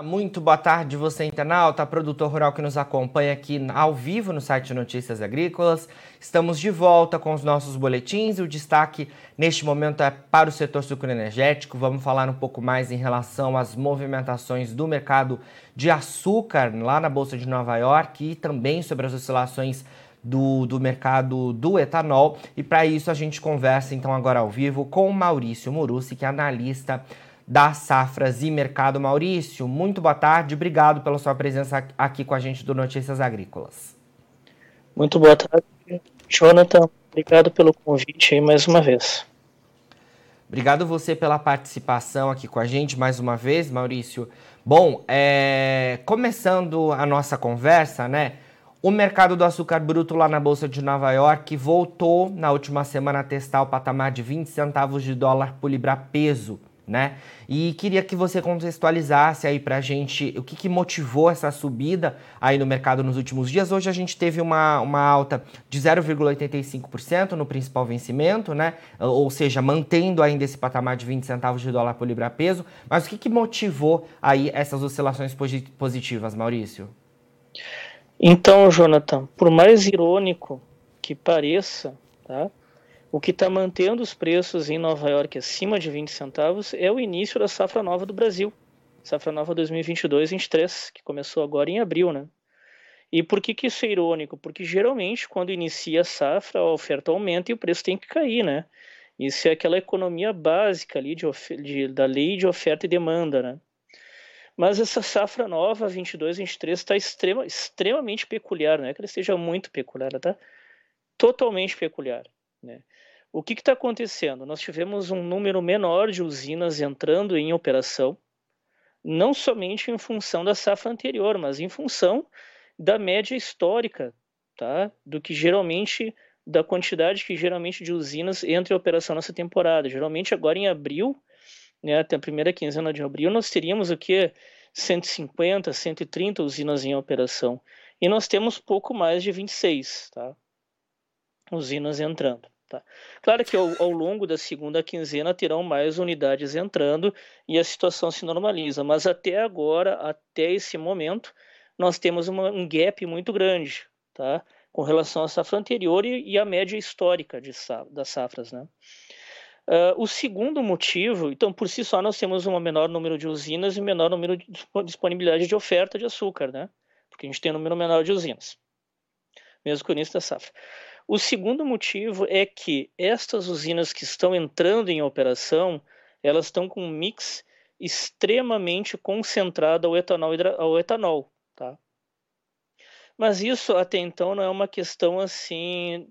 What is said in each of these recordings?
Muito boa tarde, você internauta, produtor rural que nos acompanha aqui ao vivo no site Notícias Agrícolas. Estamos de volta com os nossos boletins e o destaque neste momento é para o setor sucroenergético. Vamos falar um pouco mais em relação às movimentações do mercado de açúcar lá na Bolsa de Nova York e também sobre as oscilações do, do mercado do etanol. E para isso a gente conversa então agora ao vivo com Maurício Murussi, que é analista das safras e mercado. Maurício, muito boa tarde, obrigado pela sua presença aqui com a gente do Notícias Agrícolas. Muito boa tarde, Jonathan. Obrigado pelo convite aí mais uma vez. Obrigado você pela participação aqui com a gente mais uma vez, Maurício. Bom, é... começando a nossa conversa, né? O mercado do açúcar bruto lá na Bolsa de Nova York voltou na última semana a testar o patamar de 20 centavos de dólar por libra peso né? E queria que você contextualizasse aí pra gente o que, que, motivou essa subida aí no mercado nos últimos dias. Hoje a gente teve uma, uma alta de 0,85% no principal vencimento, né? Ou seja, mantendo ainda esse patamar de 20 centavos de dólar por libra peso. Mas o que, que motivou aí essas oscilações positivas, Maurício? Então, Jonathan, por mais irônico que pareça, tá? O que está mantendo os preços em Nova York acima de 20 centavos é o início da safra nova do Brasil. Safra nova 2022-23, que começou agora em abril, né? E por que, que isso é irônico? Porque geralmente, quando inicia a safra, a oferta aumenta e o preço tem que cair, né? Isso é aquela economia básica ali de, de, da lei de oferta e demanda, né? Mas essa safra nova, 22, 23, está extrema, extremamente peculiar, não é que ela esteja muito peculiar, ela está totalmente peculiar, né? O que está acontecendo? Nós tivemos um número menor de usinas entrando em operação, não somente em função da safra anterior, mas em função da média histórica, tá? Do que geralmente da quantidade que geralmente de usinas entra em operação nessa temporada. Geralmente agora em abril, né, até a primeira quinzena de abril, nós teríamos o que 150, 130 usinas em operação. E nós temos pouco mais de 26, tá? Usinas entrando. Tá? Claro que ao, ao, longo da segunda quinzena terão mais unidades entrando e a situação se normaliza, mas até agora, até esse momento, nós temos uma, um gap muito grande tá? com relação à safra anterior e, e à média histórica de, das safras. Né? Uh, o segundo motivo, então, por si só, nós temos um menor número de usinas e menor número de disponibilidade de oferta de açúcar, né? porque a gente tem um número menor de usinas, mesmo com o início da safra. O segundo motivo é que estas usinas que estão entrando em operação, elas estão com um mix extremamente concentrado ao etanol, ao etanol tá? Mas isso até então não é uma questão assim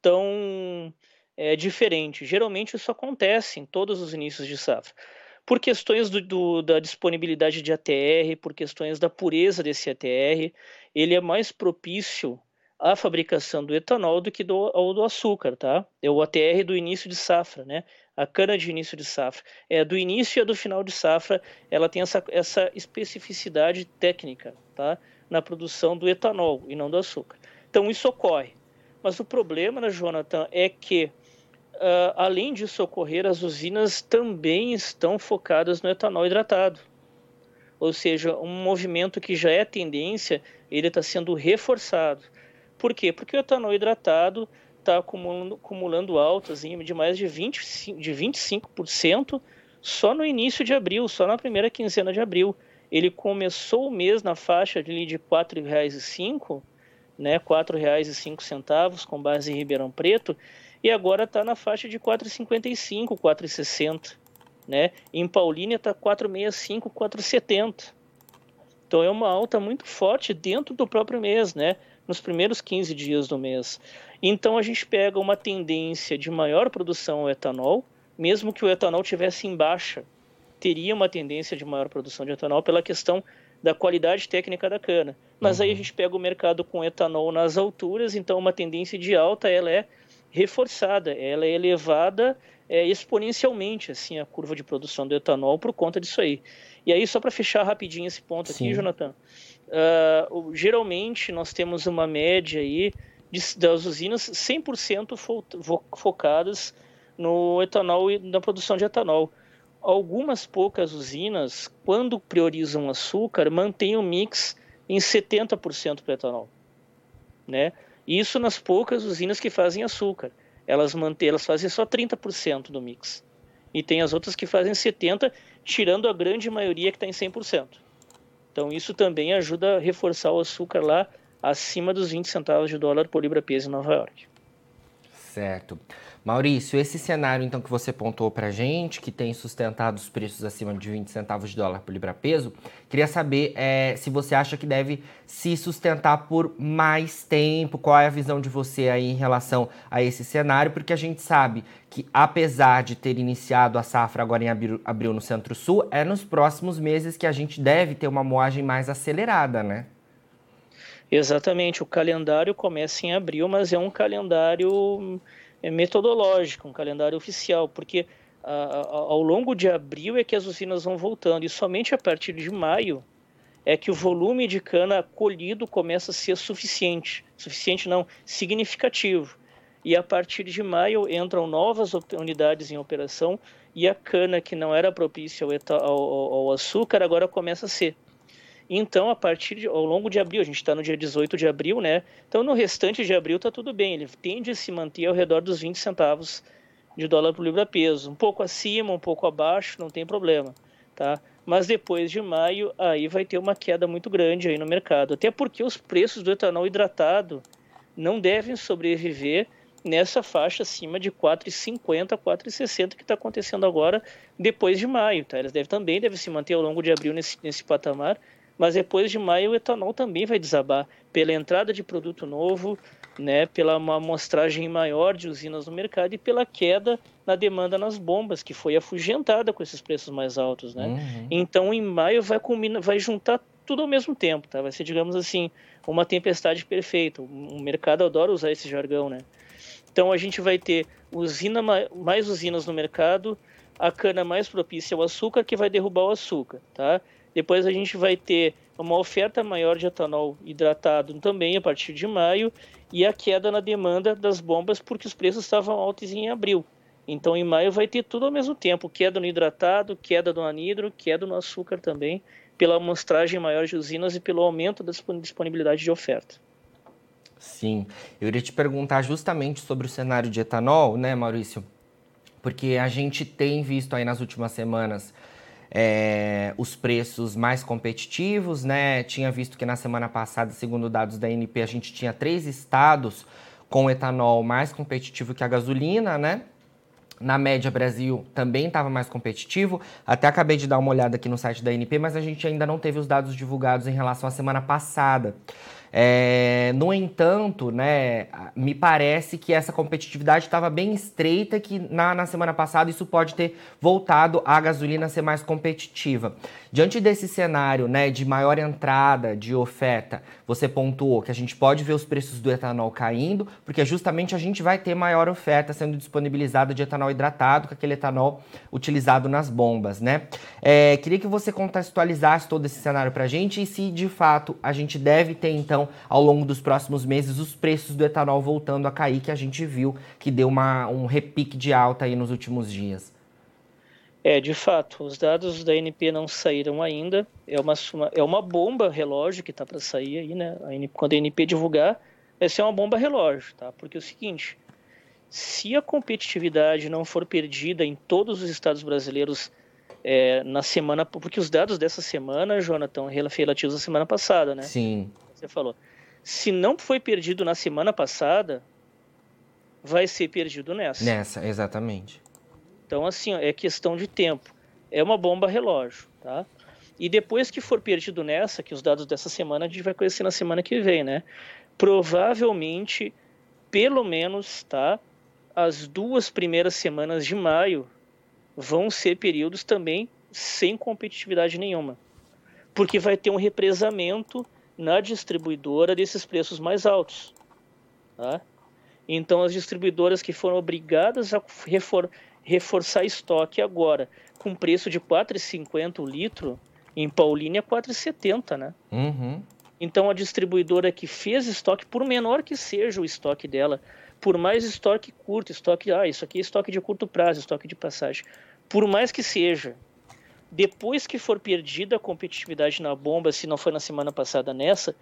tão é, diferente. Geralmente isso acontece em todos os inícios de safra. Por questões do, do, da disponibilidade de ATR, por questões da pureza desse ATR, ele é mais propício a fabricação do etanol do que do, do açúcar, tá? É o ATR do início de safra, né? A cana de início de safra. É do início e do final de safra, ela tem essa, essa especificidade técnica, tá? Na produção do etanol e não do açúcar. Então isso ocorre. Mas o problema, né, Jonathan, é que uh, além disso ocorrer, as usinas também estão focadas no etanol hidratado. Ou seja, um movimento que já é tendência, ele está sendo reforçado. Por quê? Porque o etanol hidratado está acumulando, acumulando altas de mais de, 20, de 25% só no início de abril, só na primeira quinzena de abril. Ele começou o mês na faixa de, R$ 4,05, né, R$ 4,05 com base em Ribeirão Preto, e agora está na faixa de R$ 4,55, R$ 4,60. Né? Em Paulínia está R$ 4,65, R$ 4,70. Então é uma alta muito forte dentro do próprio mês, né? Nos primeiros 15 dias do mês. Então a gente pega uma tendência de maior produção ao etanol, mesmo que o etanol tivesse em baixa, teria uma tendência de maior produção de etanol pela questão da qualidade técnica da cana. Mas uhum. aí a uhum. gente pega o mercado com etanol nas alturas, então uma tendência de alta ela é reforçada, ela é elevada é, exponencialmente assim a curva de produção do etanol por conta disso aí. E aí só para fechar rapidinho esse ponto Sim. aqui, Jonathan, Uh, geralmente nós temos uma média aí de, das usinas 100% fo focadas no etanol e na produção de etanol. algumas poucas usinas, quando priorizam açúcar, mantêm o mix em 70% para etanol. Né? Isso nas poucas usinas que fazem açúcar. Elas, mantêm, elas fazem só 30% do mix. E tem as outras que fazem 70%, tirando a grande maioria que está em 100%. Então isso também ajuda a reforçar o açúcar lá acima dos 20 centavos de dólar por libra-peso em Nova York. Certo. Maurício, esse cenário então que você pontuou para gente, que tem sustentado os preços acima de 20 centavos de dólar por libra-peso, queria saber é, se você acha que deve se sustentar por mais tempo, qual é a visão de você aí em relação a esse cenário, porque a gente sabe que apesar de ter iniciado a safra agora em abril, abril no Centro-Sul, é nos próximos meses que a gente deve ter uma moagem mais acelerada, né? Exatamente, o calendário começa em abril, mas é um calendário é, metodológico, um calendário oficial, porque ao longo de abril é que as usinas vão voltando e somente a partir de maio é que o volume de cana colhido começa a ser suficiente, suficiente não, significativo. E a partir de maio entram novas unidades em operação e a cana que não era propícia ao, ao, ao açúcar agora começa a ser. Então, a partir de, ao longo de abril, a gente está no dia 18 de abril, né? Então, no restante de abril está tudo bem. Ele tende a se manter ao redor dos 20 centavos de dólar por libra peso, um pouco acima, um pouco abaixo, não tem problema, tá? Mas depois de maio, aí vai ter uma queda muito grande aí no mercado, até porque os preços do etanol hidratado não devem sobreviver nessa faixa acima de 4,50, 4,60 que está acontecendo agora depois de maio, tá? Eles devem também devem se manter ao longo de abril nesse, nesse patamar mas depois de maio o etanol também vai desabar pela entrada de produto novo, né, pela uma amostragem maior de usinas no mercado e pela queda na demanda nas bombas, que foi afugentada com esses preços mais altos, né? Uhum. Então, em maio vai combinar, vai juntar tudo ao mesmo tempo, tá? Vai ser, digamos assim, uma tempestade perfeita. O mercado adora usar esse jargão, né? Então, a gente vai ter usina mais usinas no mercado, a cana mais propícia ao açúcar que vai derrubar o açúcar, tá? Depois a gente vai ter uma oferta maior de etanol hidratado também a partir de maio e a queda na demanda das bombas porque os preços estavam altos em abril. Então em maio vai ter tudo ao mesmo tempo, queda no hidratado, queda no anidro, queda no açúcar também, pela amostragem maior de usinas e pelo aumento da disponibilidade de oferta. Sim, eu iria te perguntar justamente sobre o cenário de etanol, né, Maurício? Porque a gente tem visto aí nas últimas semanas é, os preços mais competitivos, né? Tinha visto que na semana passada, segundo dados da NP, a gente tinha três estados com etanol mais competitivo que a gasolina, né? Na média, Brasil também estava mais competitivo. Até acabei de dar uma olhada aqui no site da NP, mas a gente ainda não teve os dados divulgados em relação à semana passada. É, no entanto, né, me parece que essa competitividade estava bem estreita, que na, na semana passada isso pode ter voltado a gasolina ser mais competitiva. Diante desse cenário né, de maior entrada de oferta, você pontuou que a gente pode ver os preços do etanol caindo, porque justamente a gente vai ter maior oferta sendo disponibilizada de etanol hidratado, com aquele etanol utilizado nas bombas. Né? É, queria que você contextualizasse todo esse cenário para a gente e se de fato a gente deve ter então ao longo dos próximos meses, os preços do etanol voltando a cair, que a gente viu que deu uma, um repique de alta aí nos últimos dias. É, de fato, os dados da NP não saíram ainda. É uma, é uma bomba relógio que está para sair aí, né? A quando a NP divulgar, vai ser uma bomba relógio, tá? Porque é o seguinte, se a competitividade não for perdida em todos os estados brasileiros é, na semana, porque os dados dessa semana, Jonathan, relativos à semana passada, né? Sim você falou. Se não foi perdido na semana passada, vai ser perdido nessa. Nessa, exatamente. Então, assim, é questão de tempo. É uma bomba relógio, tá? E depois que for perdido nessa, que os dados dessa semana a gente vai conhecer na semana que vem, né? Provavelmente, pelo menos, tá? As duas primeiras semanas de maio vão ser períodos também sem competitividade nenhuma. Porque vai ter um represamento na distribuidora desses preços mais altos. Tá? Então, as distribuidoras que foram obrigadas a refor reforçar estoque agora com preço de R$ 4,50 o litro, em Paulínia é R$ 4,70, né? Uhum. Então, a distribuidora que fez estoque, por menor que seja o estoque dela, por mais estoque curto, estoque, ah, isso aqui é estoque de curto prazo, estoque de passagem. por mais que seja, depois que for perdida a competitividade na bomba, se não foi na semana passada nessa,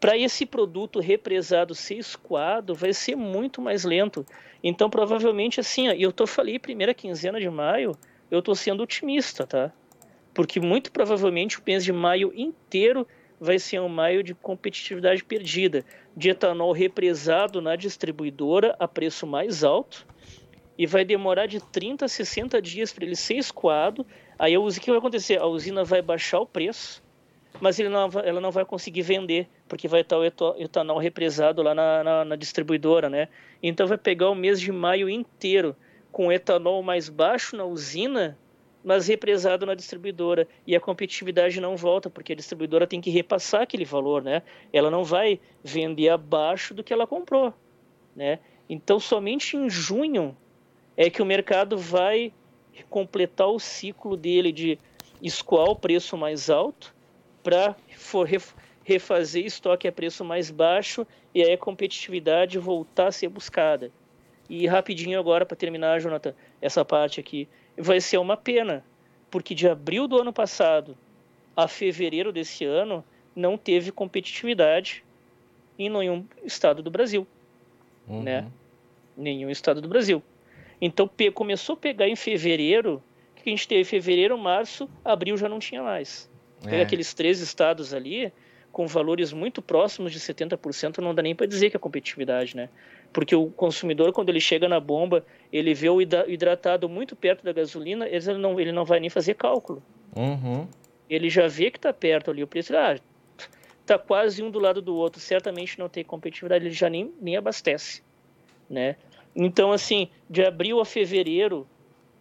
para esse produto represado ser escoado, vai ser muito mais lento. Então, provavelmente, assim, eu tô falei primeira quinzena de maio, eu tô sendo otimista, tá? Porque muito provavelmente o mês de maio inteiro vai ser um maio de competitividade perdida, de etanol represado na distribuidora a preço mais alto, e vai demorar de 30 a 60 dias para ele ser escoado. Aí o que vai acontecer? A usina vai baixar o preço, mas não, ela não vai conseguir vender, porque vai estar o etanol represado lá na, na, na distribuidora, né? Então vai pegar o mês de maio inteiro com etanol mais baixo na usina, mas represado na distribuidora. E a competitividade não volta, porque a distribuidora tem que repassar aquele valor, né? Ela não vai vender abaixo do que ela comprou, né? Então somente em junho é que o mercado vai completar o ciclo dele de escoar o preço mais alto para refazer estoque a preço mais baixo e aí a competitividade voltar a ser buscada. E rapidinho agora para terminar, Jonathan, essa parte aqui, vai ser uma pena, porque de abril do ano passado a fevereiro desse ano não teve competitividade em nenhum estado do Brasil, uhum. né? Nenhum estado do Brasil. Então começou a pegar em fevereiro, que a gente teve fevereiro, março, abril já não tinha mais. É. aqueles três estados ali, com valores muito próximos de 70%, não dá nem para dizer que é competitividade, né? Porque o consumidor, quando ele chega na bomba, ele vê o hidratado muito perto da gasolina, ele não, ele não vai nem fazer cálculo. Uhum. Ele já vê que está perto ali o preço, ah, tá quase um do lado do outro, certamente não tem competitividade, ele já nem, nem abastece, né? Então, assim, de abril a fevereiro,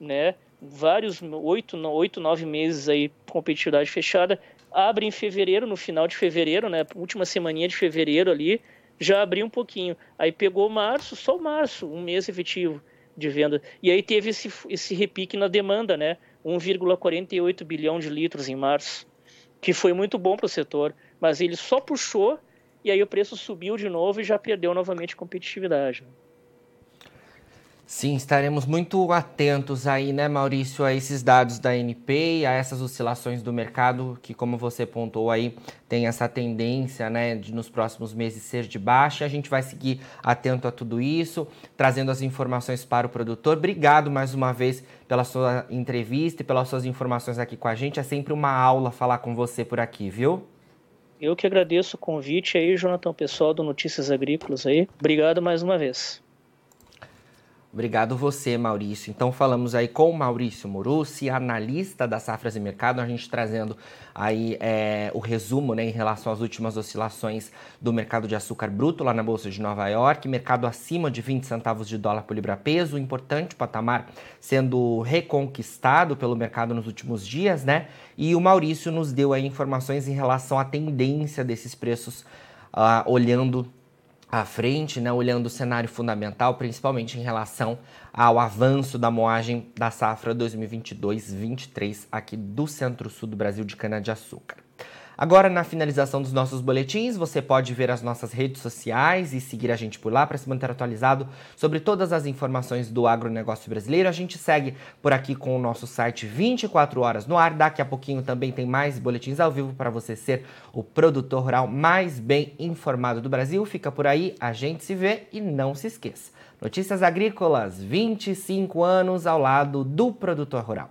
né, vários, oito, oito, nove meses aí, competitividade fechada, abre em fevereiro, no final de fevereiro, né, última semaninha de fevereiro ali, já abriu um pouquinho. Aí pegou março, só março, um mês efetivo de venda. E aí teve esse, esse repique na demanda, né, 1,48 bilhão de litros em março, que foi muito bom para o setor, mas ele só puxou e aí o preço subiu de novo e já perdeu novamente competitividade. Sim, estaremos muito atentos aí, né, Maurício, a esses dados da NP, a essas oscilações do mercado, que como você pontuou aí, tem essa tendência, né, de nos próximos meses ser de baixa. A gente vai seguir atento a tudo isso, trazendo as informações para o produtor. Obrigado mais uma vez pela sua entrevista e pelas suas informações aqui com a gente. É sempre uma aula falar com você por aqui, viu? Eu que agradeço o convite aí, Jonathan, pessoal do Notícias Agrícolas aí. Obrigado mais uma vez. Obrigado você, Maurício. Então falamos aí com o Maurício Morussi, analista da Safras e Mercado, a gente trazendo aí é, o resumo né, em relação às últimas oscilações do mercado de açúcar bruto lá na Bolsa de Nova York, mercado acima de 20 centavos de dólar por libra-peso, importante patamar sendo reconquistado pelo mercado nos últimos dias, né? E o Maurício nos deu aí informações em relação à tendência desses preços, uh, olhando à frente, né, olhando o cenário fundamental, principalmente em relação ao avanço da moagem da safra 2022-23 aqui do centro-sul do Brasil de cana-de-açúcar. Agora, na finalização dos nossos boletins, você pode ver as nossas redes sociais e seguir a gente por lá para se manter atualizado sobre todas as informações do agronegócio brasileiro. A gente segue por aqui com o nosso site 24 horas no ar. Daqui a pouquinho também tem mais boletins ao vivo para você ser o produtor rural mais bem informado do Brasil. Fica por aí, a gente se vê e não se esqueça. Notícias Agrícolas, 25 anos ao lado do produtor rural.